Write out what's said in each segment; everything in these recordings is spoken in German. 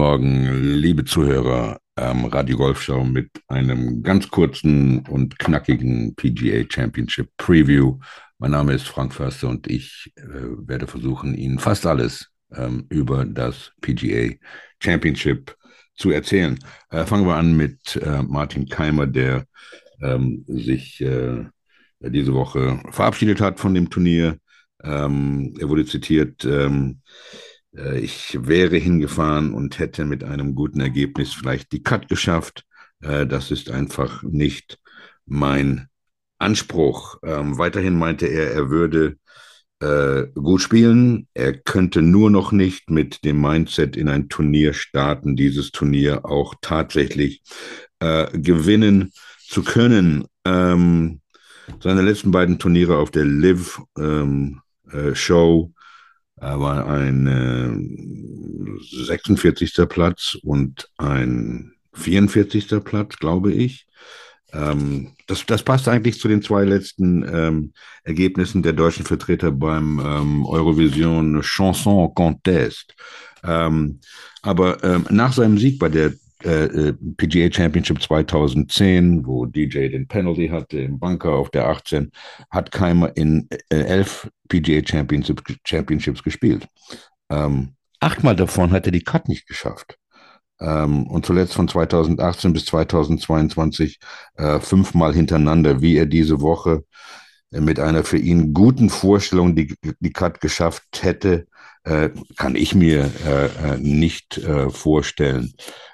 Morgen, liebe Zuhörer am Radio Golf Show mit einem ganz kurzen und knackigen PGA Championship Preview. Mein Name ist Frank Förster und ich äh, werde versuchen, Ihnen fast alles ähm, über das PGA Championship zu erzählen. Äh, fangen wir an mit äh, Martin Keimer, der ähm, sich äh, diese Woche verabschiedet hat von dem Turnier. Ähm, er wurde zitiert ähm, äh, ich wäre hingefahren und hätte mit einem guten Ergebnis vielleicht die Cut geschafft. Äh, das ist einfach nicht mein Anspruch. Ähm, weiterhin meinte er, er würde äh, gut spielen. Er könnte nur noch nicht mit dem Mindset in ein Turnier starten, dieses Turnier auch tatsächlich gewinnen zu können. Ähm, seine letzten beiden Turniere auf der Live ähm, Show war ein äh, 46. Platz und ein 44. Platz, glaube ich. Ähm, das, das passt eigentlich zu den zwei letzten ähm, Ergebnissen der deutschen Vertreter beim ähm, Eurovision Chanson Contest. Ähm, aber ähm, nach seinem Sieg bei der äh, äh PGA Championship 2010, wo DJ den Penalty hatte im Bunker auf der 18, hat Keimer in äh, elf PGA Championship, Championships gespielt. Ähm, achtmal davon hat er die Cut nicht geschafft. Ähm, und zuletzt von 2018 bis 2022 äh, fünfmal hintereinander, wie er diese Woche mit einer für ihn guten Vorstellung die, die Cut geschafft hätte, äh, kann ich mir äh, äh nicht äh, vorstellen.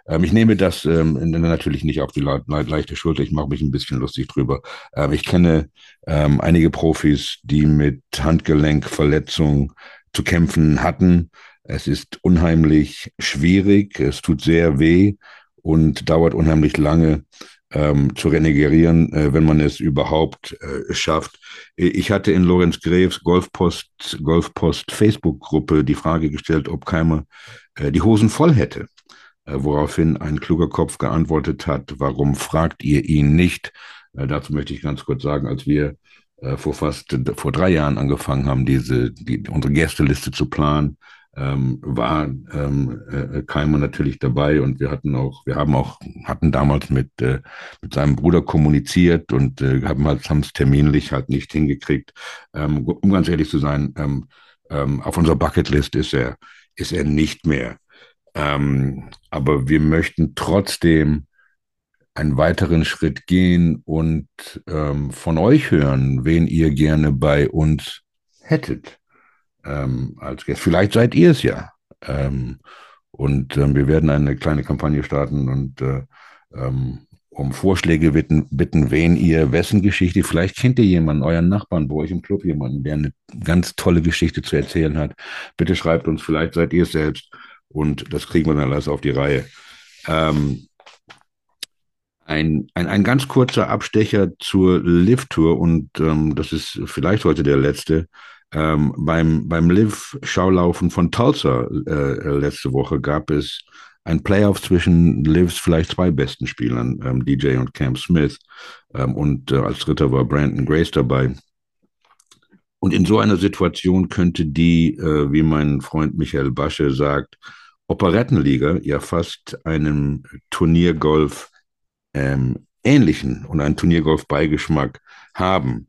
Ähm, ich nehme das ähm, natürlich nicht auf die le leichte Schulter. Ich mache mich ein bisschen lustig drüber. Ähm, ich kenne ähm, einige Profis, die mit Handgelenkverletzungen zu kämpfen hatten. Es ist unheimlich schwierig. Es tut sehr weh und dauert unheimlich lange ähm, zu renegerieren, äh, wenn man es überhaupt äh, schafft. Ich hatte in Lorenz Greves Golfpost, Golfpost Facebook-Gruppe die Frage gestellt, ob Keimer äh, die Hosen voll hätte. Äh, woraufhin ein kluger Kopf geantwortet hat, warum fragt ihr ihn nicht? Äh, dazu möchte ich ganz kurz sagen, als wir äh, vor fast vor drei Jahren angefangen haben, diese die, unsere Gästeliste zu planen, ähm, war ähm, äh, Keimer natürlich dabei und wir hatten auch, wir haben auch, hatten damals mit, äh, mit seinem Bruder kommuniziert und äh, haben halt, haben es terminlich halt nicht hingekriegt. Ähm, um ganz ehrlich zu sein, ähm, ähm, auf unserer Bucketlist ist er, ist er nicht mehr. Ähm, aber wir möchten trotzdem einen weiteren Schritt gehen und ähm, von euch hören, wen ihr gerne bei uns hättet ähm, als Gäste. Vielleicht seid ihr es ja. Ähm, und ähm, wir werden eine kleine Kampagne starten und äh, ähm, um Vorschläge bitten, bitten, wen ihr, wessen Geschichte, vielleicht kennt ihr jemanden, euren Nachbarn bei euch im Club jemanden, der eine ganz tolle Geschichte zu erzählen hat. Bitte schreibt uns, vielleicht seid ihr es selbst und das kriegen wir dann alles auf die Reihe. Ähm, ein, ein, ein ganz kurzer Abstecher zur Live-Tour und ähm, das ist vielleicht heute der letzte. Ähm, beim beim Live-Schaulaufen von Tulsa äh, letzte Woche gab es ein Playoff zwischen Livs vielleicht zwei besten Spielern, ähm, DJ und Cam Smith. Ähm, und äh, als Dritter war Brandon Grace dabei. Und in so einer Situation könnte die, äh, wie mein Freund Michael Basche sagt, Operettenliga ja fast einem Turniergolf ähm, ähnlichen und einen Turniergolf-Beigeschmack haben.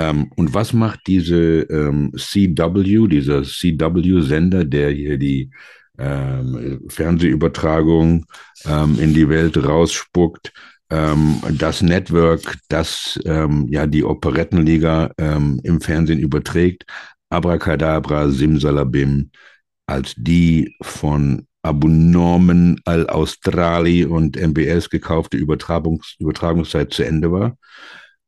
Ähm, und was macht diese ähm, CW, dieser CW-Sender, der hier die ähm, Fernsehübertragung ähm, in die Welt rausspuckt? Ähm, das Network, das ähm, ja die Operettenliga im Fernsehen überträgt, Abracadabra, Simsalabim, als die von Abonormen Al-Australi und MBS gekaufte Übertragungs Übertragungszeit zu Ende war,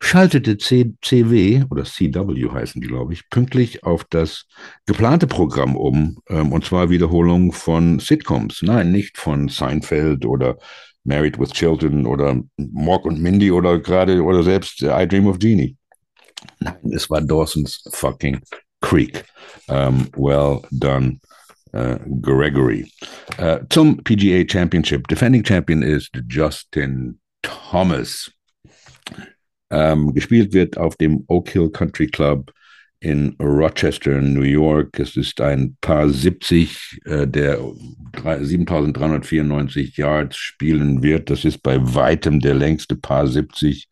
schaltete CW oder CW heißen die, glaube ich, pünktlich auf das geplante Programm um, ähm, und zwar Wiederholung von Sitcoms. Nein, nicht von Seinfeld oder Married with Children oder Mork und Mindy oder gerade oder selbst I Dream of Genie. Nein, es war Dawson's fucking Creek. Um, well done, uh, Gregory. Uh, zum PGA Championship. Defending Champion ist Justin Thomas. Ähm, gespielt wird auf dem Oak Hill Country Club in Rochester, New York. Es ist ein Paar 70, äh, der 7394 Yards spielen wird. Das ist bei weitem der längste Paar 70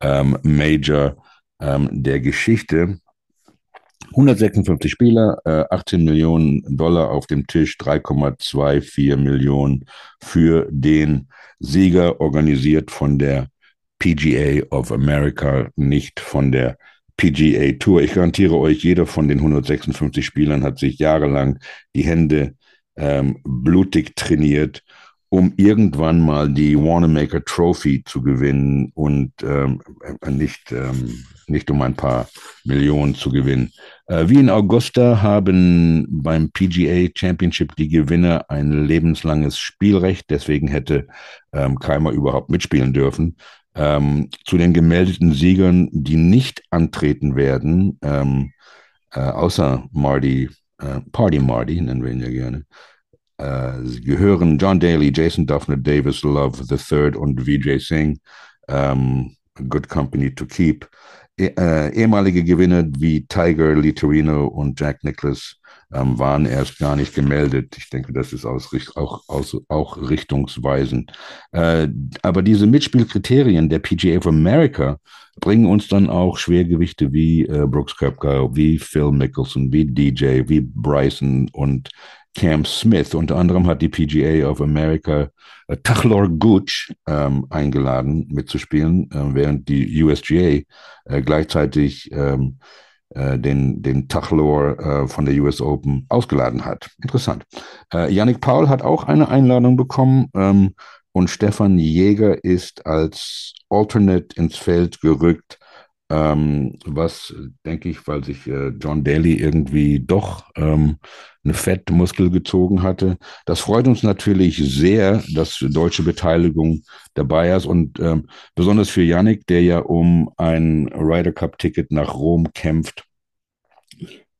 ähm, Major ähm, der Geschichte. 156 Spieler, äh, 18 Millionen Dollar auf dem Tisch, 3,24 Millionen für den Sieger, organisiert von der PGA of America, nicht von der PGA Tour. Ich garantiere euch, jeder von den 156 Spielern hat sich jahrelang die Hände ähm, blutig trainiert, um irgendwann mal die Wanamaker Trophy zu gewinnen und ähm, äh, nicht, ähm, nicht um ein paar Millionen zu gewinnen. Äh, wie in Augusta haben beim PGA Championship die Gewinner ein lebenslanges Spielrecht, deswegen hätte ähm, Keimer überhaupt mitspielen dürfen. Ähm, zu den gemeldeten Siegern, die nicht antreten werden, ähm, äh, außer Marty, äh, Party Marty, nennen wir ihn ja gerne, äh, gehören John Daly, Jason Duffner, Davis Love III und Vijay Singh. Ähm, good company to keep. Eh, äh, ehemalige Gewinner wie Tiger, Lee Torino und Jack Nicklaus ähm, waren erst gar nicht gemeldet. Ich denke, das ist aus, auch, aus, auch richtungsweisend. Äh, aber diese Mitspielkriterien der PGA of America bringen uns dann auch Schwergewichte wie äh, Brooks Koepka, wie Phil Mickelson, wie DJ, wie Bryson und Cam Smith. Unter anderem hat die PGA of America äh, Tachlor Gooch ähm, eingeladen mitzuspielen, äh, während die USGA äh, gleichzeitig ähm, äh, den, den Tachlor äh, von der US Open ausgeladen hat. Interessant. Äh, Yannick Paul hat auch eine Einladung bekommen ähm, und Stefan Jäger ist als Alternate ins Feld gerückt, ähm, was denke ich, weil sich äh, John Daly irgendwie doch ähm, eine Fettmuskel gezogen hatte. Das freut uns natürlich sehr, dass deutsche Beteiligung dabei ist und ähm, besonders für Yannick, der ja um ein Ryder Cup Ticket nach Rom kämpft.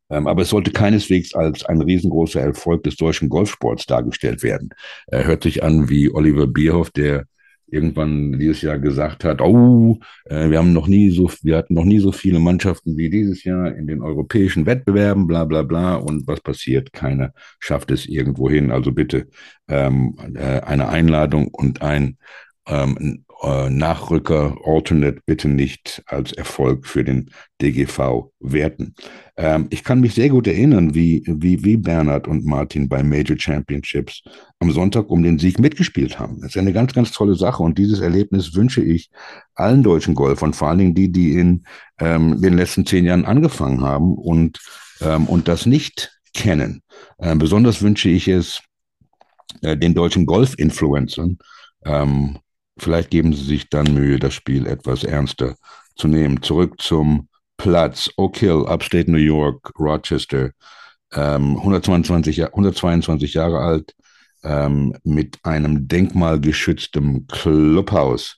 Ähm, aber es sollte keineswegs als ein riesengroßer Erfolg des deutschen Golfsports dargestellt werden. Er hört sich an wie Oliver Bierhoff, der irgendwann dieses Jahr gesagt hat, oh, äh, wir haben noch nie so, wir hatten noch nie so viele Mannschaften wie dieses Jahr in den europäischen Wettbewerben, bla bla bla. Und was passiert? Keiner schafft es irgendwo hin. Also bitte ähm, äh, eine Einladung und ein ähm, äh, Nachrücker, Alternate bitte nicht als Erfolg für den DGV werten. Ähm, ich kann mich sehr gut erinnern, wie, wie, wie Bernhard und Martin bei Major Championships am Sonntag um den Sieg mitgespielt haben. Das ist eine ganz, ganz tolle Sache und dieses Erlebnis wünsche ich allen deutschen Golfern, vor allen Dingen die, die in ähm, den letzten zehn Jahren angefangen haben und, ähm, und das nicht kennen. Äh, besonders wünsche ich es äh, den deutschen Golf-Influencern, ähm, Vielleicht geben Sie sich dann Mühe, das Spiel etwas ernster zu nehmen. Zurück zum Platz. Oak Hill, Upstate New York, Rochester. Ähm, 122, 122 Jahre alt, ähm, mit einem denkmalgeschütztem Clubhaus.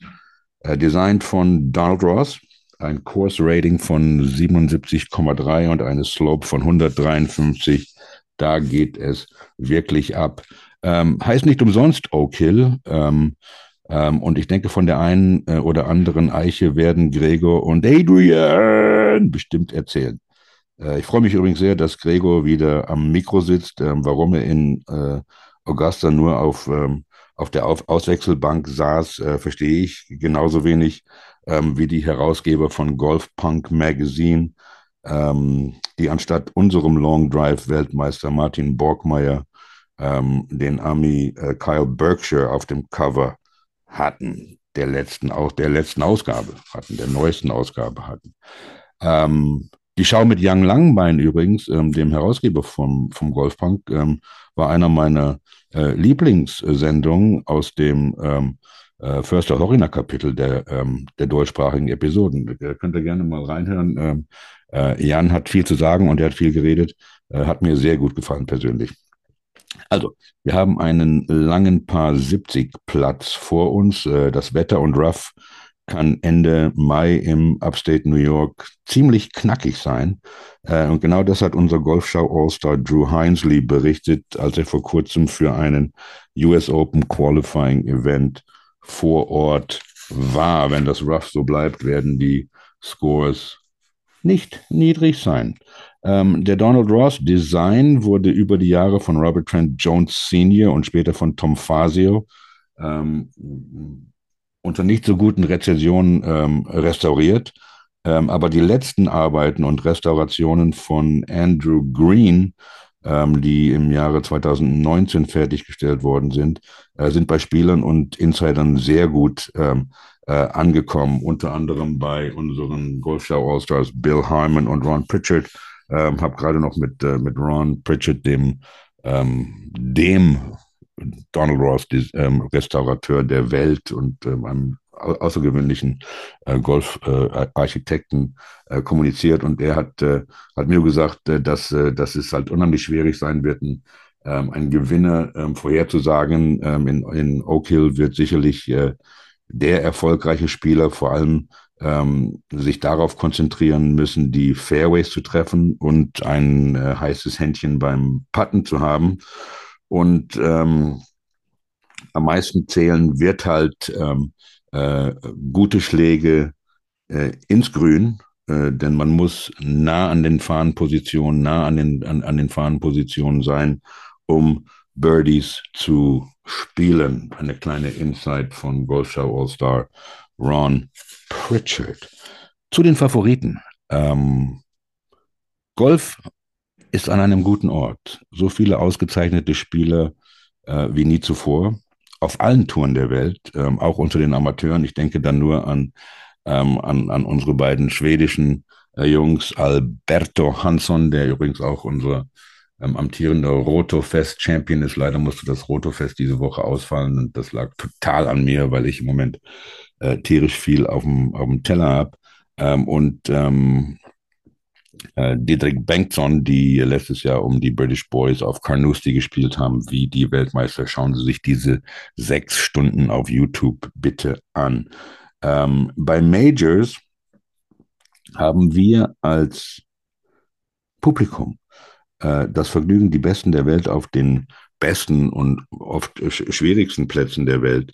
Äh, designt von Donald Ross, ein Course-Rating von 77,3 und eine Slope von 153. Da geht es wirklich ab. Ähm, heißt nicht umsonst Oak Hill. Ähm, ähm, und ich denke, von der einen äh, oder anderen Eiche werden Gregor und Adrian bestimmt erzählen. Äh, ich freue mich übrigens sehr, dass Gregor wieder am Mikro sitzt. Ähm, warum er in äh, Augusta nur auf, ähm, auf der auf Auswechselbank saß, äh, verstehe ich genauso wenig ähm, wie die Herausgeber von Golf Punk Magazine, ähm, die anstatt unserem Long Drive Weltmeister Martin Borgmeier ähm, den Ami äh, Kyle Berkshire auf dem Cover hatten, der letzten, auch der letzten Ausgabe hatten, der neuesten Ausgabe hatten. Ähm, die Schau mit Young Langbein übrigens, ähm, dem Herausgeber vom, vom Golfpunk, ähm, war einer meiner äh, Lieblingssendungen aus dem ähm, äh, Förster Horiner Kapitel der, ähm, der deutschsprachigen Episoden. Da könnt ihr gerne mal reinhören. Ähm, äh, Jan hat viel zu sagen und er hat viel geredet. Äh, hat mir sehr gut gefallen persönlich. Also, wir haben einen langen Paar 70 Platz vor uns. Äh, das Wetter und Rough kann Ende Mai im Upstate New York ziemlich knackig sein. Äh, und genau das hat unser Golfschau All-Star Drew Hinesley berichtet, als er vor kurzem für einen US Open Qualifying Event vor Ort war. Wenn das Rough so bleibt, werden die Scores nicht niedrig sein. Ähm, der Donald Ross Design wurde über die Jahre von Robert Trent Jones Sr. und später von Tom Fazio ähm, unter nicht so guten Rezessionen ähm, restauriert. Ähm, aber die letzten Arbeiten und Restaurationen von Andrew Green, ähm, die im Jahre 2019 fertiggestellt worden sind, äh, sind bei Spielern und Insidern sehr gut ähm, äh, angekommen. Unter anderem bei unseren Golfshow All-Stars Bill Harmon und Ron Pritchard. Ähm, habe gerade noch mit, äh, mit Ron Pritchard, dem, ähm, dem Donald Ross, die, ähm, Restaurateur der Welt und ähm, einem außergewöhnlichen äh, Golfarchitekten äh, äh, kommuniziert und er hat, äh, hat mir gesagt, äh, dass, äh, dass es halt unheimlich schwierig sein wird, ein, ähm, einen Gewinner ähm, vorherzusagen. In, in Oak Hill wird sicherlich der erfolgreiche Spieler vor allem ähm, sich darauf konzentrieren müssen, die Fairways zu treffen und ein äh, heißes Händchen beim Putten zu haben. Und ähm, am meisten zählen wird halt ähm, äh, gute Schläge äh, ins Grün, äh, denn man muss nah an den Fahnenpositionen, nah an den, an, an den Fahnenpositionen sein, um Birdies zu spielen. Eine kleine Insight von Golfshow All-Star Ron Pritchard. Zu den Favoriten. Ähm, Golf ist an einem guten Ort. So viele ausgezeichnete Spieler äh, wie nie zuvor. Auf allen Touren der Welt, ähm, auch unter den Amateuren. Ich denke dann nur an, ähm, an, an unsere beiden schwedischen äh, Jungs, Alberto Hansson, der übrigens auch unser ähm, amtierender Roto-Fest-Champion ist. Leider musste das Roto-Fest diese Woche ausfallen und das lag total an mir, weil ich im Moment äh, tierisch viel auf dem, Teller habe. Ähm, und ähm, äh, Dietrich Bengtsson, die letztes Jahr um die British Boys auf Carnoustie gespielt haben, wie die Weltmeister. Schauen Sie sich diese sechs Stunden auf YouTube bitte an. Ähm, bei Majors haben wir als Publikum äh, das Vergnügen, die Besten der Welt auf den besten und oft schwierigsten Plätzen der Welt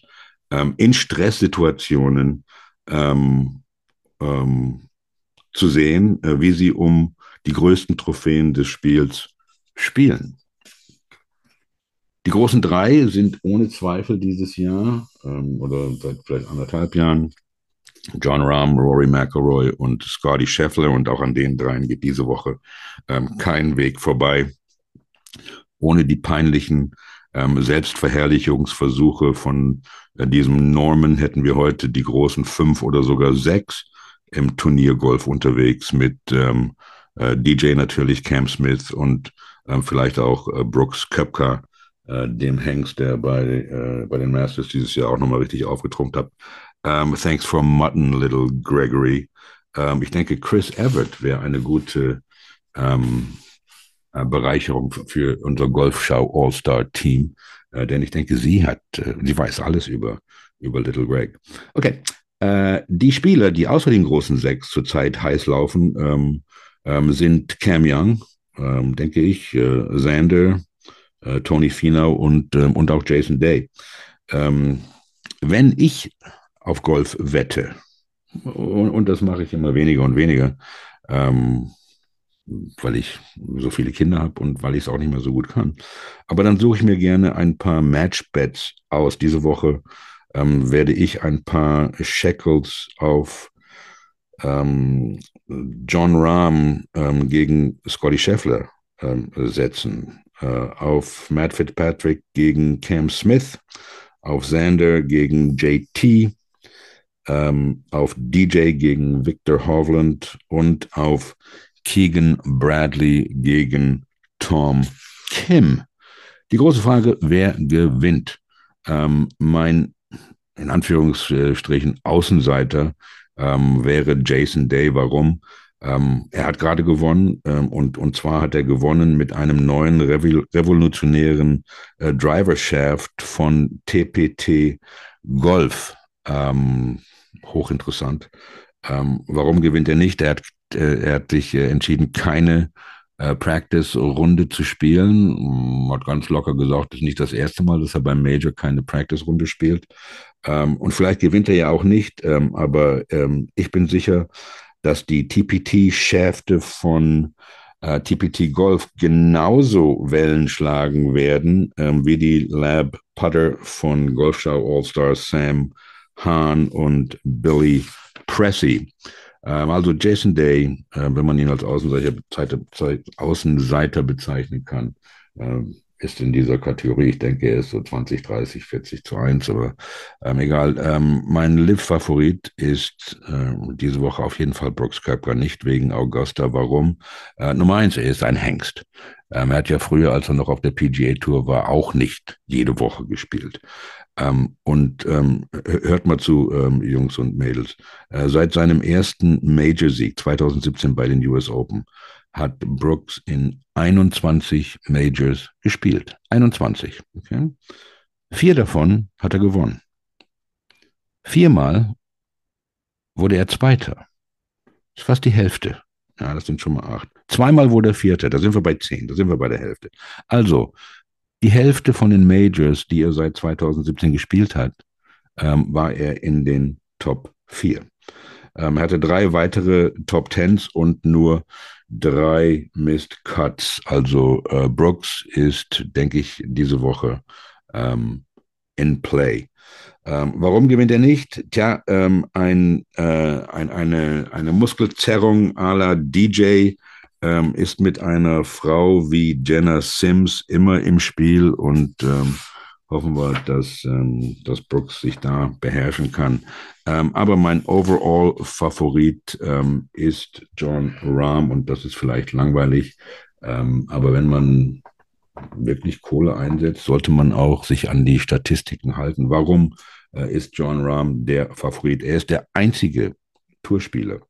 ähm, in Stresssituationen ähm, ähm, zu sehen, äh, wie sie um die größten Trophäen des Spiels spielen. Die großen drei sind ohne Zweifel dieses Jahr ähm, oder seit vielleicht anderthalb Jahren John Rahm, Rory McIlroy und Scotty Scheffler und auch an den dreien geht diese Woche ähm, kein Weg vorbei, ohne die peinlichen ähm, Selbstverherrlichungsversuche von äh, diesem Norman hätten wir heute die großen fünf oder sogar sechs im Turniergolf unterwegs mit ähm, äh, DJ natürlich Cam Smith und ähm, vielleicht auch äh, Brooks Köpka, äh, dem Hengst, der bei, äh, bei den Masters dieses Jahr auch nochmal richtig aufgetrunken hat. Um, ähm, thanks for Mutton, little Gregory. Um, ähm, ich denke, Chris Everett wäre eine gute ähm, äh, Bereicherung für unser Golfschau All-Star-Team, äh, denn ich denke, sie hat, äh, sie weiß alles über, über Little Greg. Okay, äh, die Spieler, die außer den großen sechs zurzeit heiß laufen, ähm, ähm, sind Cam Young, ähm, denke ich, äh, Xander, äh, Tony Finau und, und auch Jason Day. Wenn ich auf Golf wette, und, und das mache ich immer weniger und weniger, ähm, weil ich so viele Kinder habe und weil ich es auch nicht mehr so gut kann. Aber dann suche ich mir gerne ein paar Matchbets aus. Diese Woche ähm, werde ich ein paar Shackles auf ähm, John Rahm ähm, gegen Scotty Scheffler ähm, setzen, äh, auf Matt Fitzpatrick gegen Cam Smith, auf Xander gegen JT, ähm, auf DJ gegen Victor Hovland und auf Keegan Bradley gegen Tom Kim. Die große Frage, wer gewinnt? Ähm, mein, in Anführungsstrichen, Außenseiter ähm, wäre Jason Day. Warum? Ähm, er hat gerade gewonnen ähm, und, und zwar hat er gewonnen mit einem neuen revolutionären äh, Driver von TPT Golf. Ähm, hochinteressant. Ähm, warum gewinnt er nicht? Er hat äh, er hat sich äh, entschieden, keine äh, Practice-Runde zu spielen. Mm, hat ganz locker gesagt, das ist nicht das erste Mal, dass er beim Major keine Practice-Runde spielt. Ähm, und vielleicht gewinnt er ja auch nicht, ähm, aber ähm, ich bin sicher, dass die TPT-Schäfte von äh, TPT Golf genauso Wellen schlagen werden ähm, wie die Lab Putter von Golfschau All-Stars Sam Hahn und Billy Pressey. Ähm, also Jason Day, äh, wenn man ihn als Außenseiter, Außenseiter bezeichnen kann, äh, ist in dieser Kategorie. Ich denke, er ist so 20, 30, 40 zu 1, aber ähm, egal. Ähm, mein Live-Favorit ist äh, diese Woche auf jeden Fall Brooks Köpker, nicht wegen Augusta. Warum? Äh, Nummer eins, er ist ein Hengst. Ähm, er hat ja früher, als er noch auf der PGA Tour war, auch nicht jede Woche gespielt. Ähm, und ähm, hört mal zu, ähm, Jungs und Mädels. Äh, seit seinem ersten Major-Sieg 2017 bei den US Open hat Brooks in 21 Majors gespielt. 21. Okay? Vier davon hat er gewonnen. Viermal wurde er Zweiter. Das ist fast die Hälfte. Ja, das sind schon mal acht. Zweimal wurde er Vierter. Da sind wir bei zehn. Da sind wir bei der Hälfte. Also, die Hälfte von den Majors, die er seit 2017 gespielt hat, ähm, war er in den Top 4. Ähm, er hatte drei weitere Top Tens und nur drei Missed Cuts. Also äh, Brooks ist, denke ich, diese Woche ähm, in Play. Ähm, warum gewinnt er nicht? Tja, ähm, ein, äh, ein, eine, eine Muskelzerrung à la DJ ähm, ist mit einer Frau wie Jenna Sims immer im Spiel und ähm, hoffen wir, dass, ähm, dass Brooks sich da beherrschen kann. Ähm, aber mein Overall-Favorit ähm, ist John Rahm und das ist vielleicht langweilig. Ähm, aber wenn man wirklich Kohle einsetzt, sollte man auch sich an die Statistiken halten. Warum äh, ist John Rahm der Favorit? Er ist der einzige Tourspieler,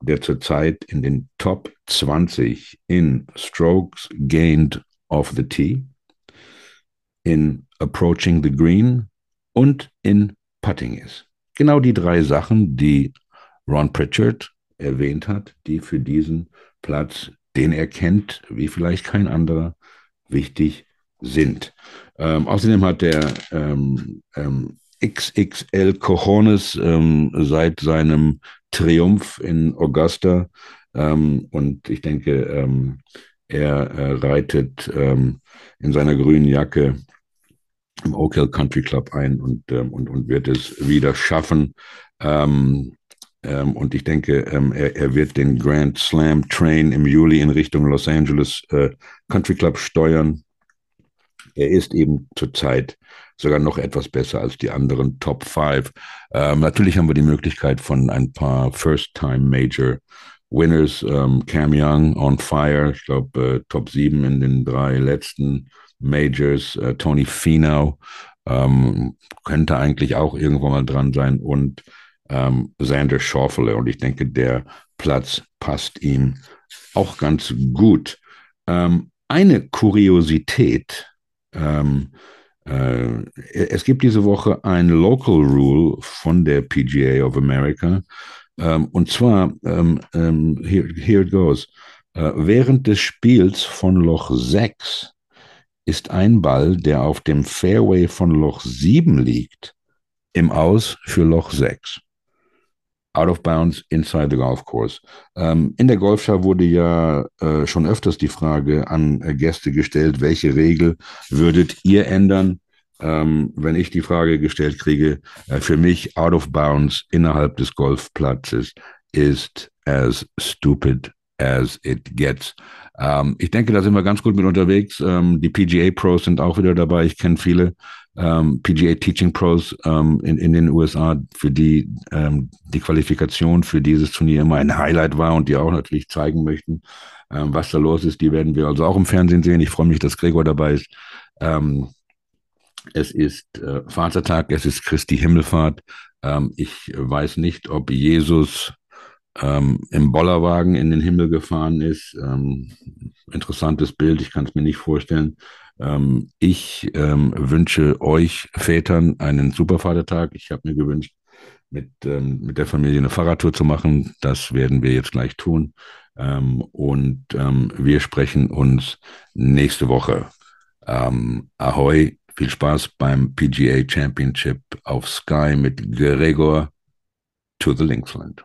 der zurzeit in den Top 20 in Strokes gained off the tee, in approaching the green und in putting ist. Genau die drei Sachen, die Ron Pritchard erwähnt hat, die für diesen Platz, den er kennt, wie vielleicht kein anderer, wichtig sind. Ähm, außerdem hat der ähm, ähm, XXL Cojones ähm, seit seinem Triumph in Augusta ähm, und ich denke, ähm, er äh, reitet in seiner grünen Jacke im Oak Hill Country Club ein und, ähm, und, und wird es wieder schaffen. Ähm, ähm, und ich denke, ähm, er, er wird den Grand Slam Train im Juli in Richtung Los Angeles äh, Country Club steuern. Er ist eben zurzeit sogar noch etwas besser als die anderen Top 5. Ähm, natürlich haben wir die Möglichkeit von ein paar First-Time Major Winners. Ähm, Cam Young on fire, ich glaube äh, Top 7 in den drei letzten Majors, äh, Tony Finau ähm, könnte eigentlich auch irgendwo mal dran sein und ähm, Xander Schauffele. Und ich denke, der Platz passt ihm auch ganz gut. Ähm, eine Kuriosität, ähm, äh, es gibt diese Woche ein Local Rule von der PGA of America. Ähm, und zwar, ähm, ähm, here, here it goes, äh, während des Spiels von Loch 6 ist ein Ball, der auf dem Fairway von Loch 7 liegt, im Aus für Loch 6. Out of bounds inside the golf course. Ähm, in der Golfschau wurde ja äh, schon öfters die Frage an äh, Gäste gestellt, welche Regel würdet ihr ändern, ähm, wenn ich die Frage gestellt kriege, äh, für mich out of bounds innerhalb des Golfplatzes ist as stupid as it gets. Ähm, ich denke, da sind wir ganz gut mit unterwegs. Ähm, die PGA Pros sind auch wieder dabei. Ich kenne viele ähm, PGA Teaching Pros ähm, in, in den USA, für die ähm, die Qualifikation für dieses Turnier immer ein Highlight war und die auch natürlich zeigen möchten, ähm, was da los ist. Die werden wir also auch im Fernsehen sehen. Ich freue mich, dass Gregor dabei ist. Es ist äh, Vatertag, es ist Christi Himmelfahrt. ich weiß nicht, ob Jesus ähm, im Bollerwagen in den Himmel gefahren ist. Ähm, interessantes Bild, ich kann es mir nicht vorstellen. Ähm, ich ähm, wünsche euch Vätern einen super Vatertag. Ich habe mir gewünscht, mit, ähm, mit der Familie eine Fahrradtour zu machen. Das werden wir jetzt gleich tun. Ähm, und wir sprechen uns nächste Woche. ahoi, viel Spaß beim PGA Championship auf Sky mit Gregor to the Linksland.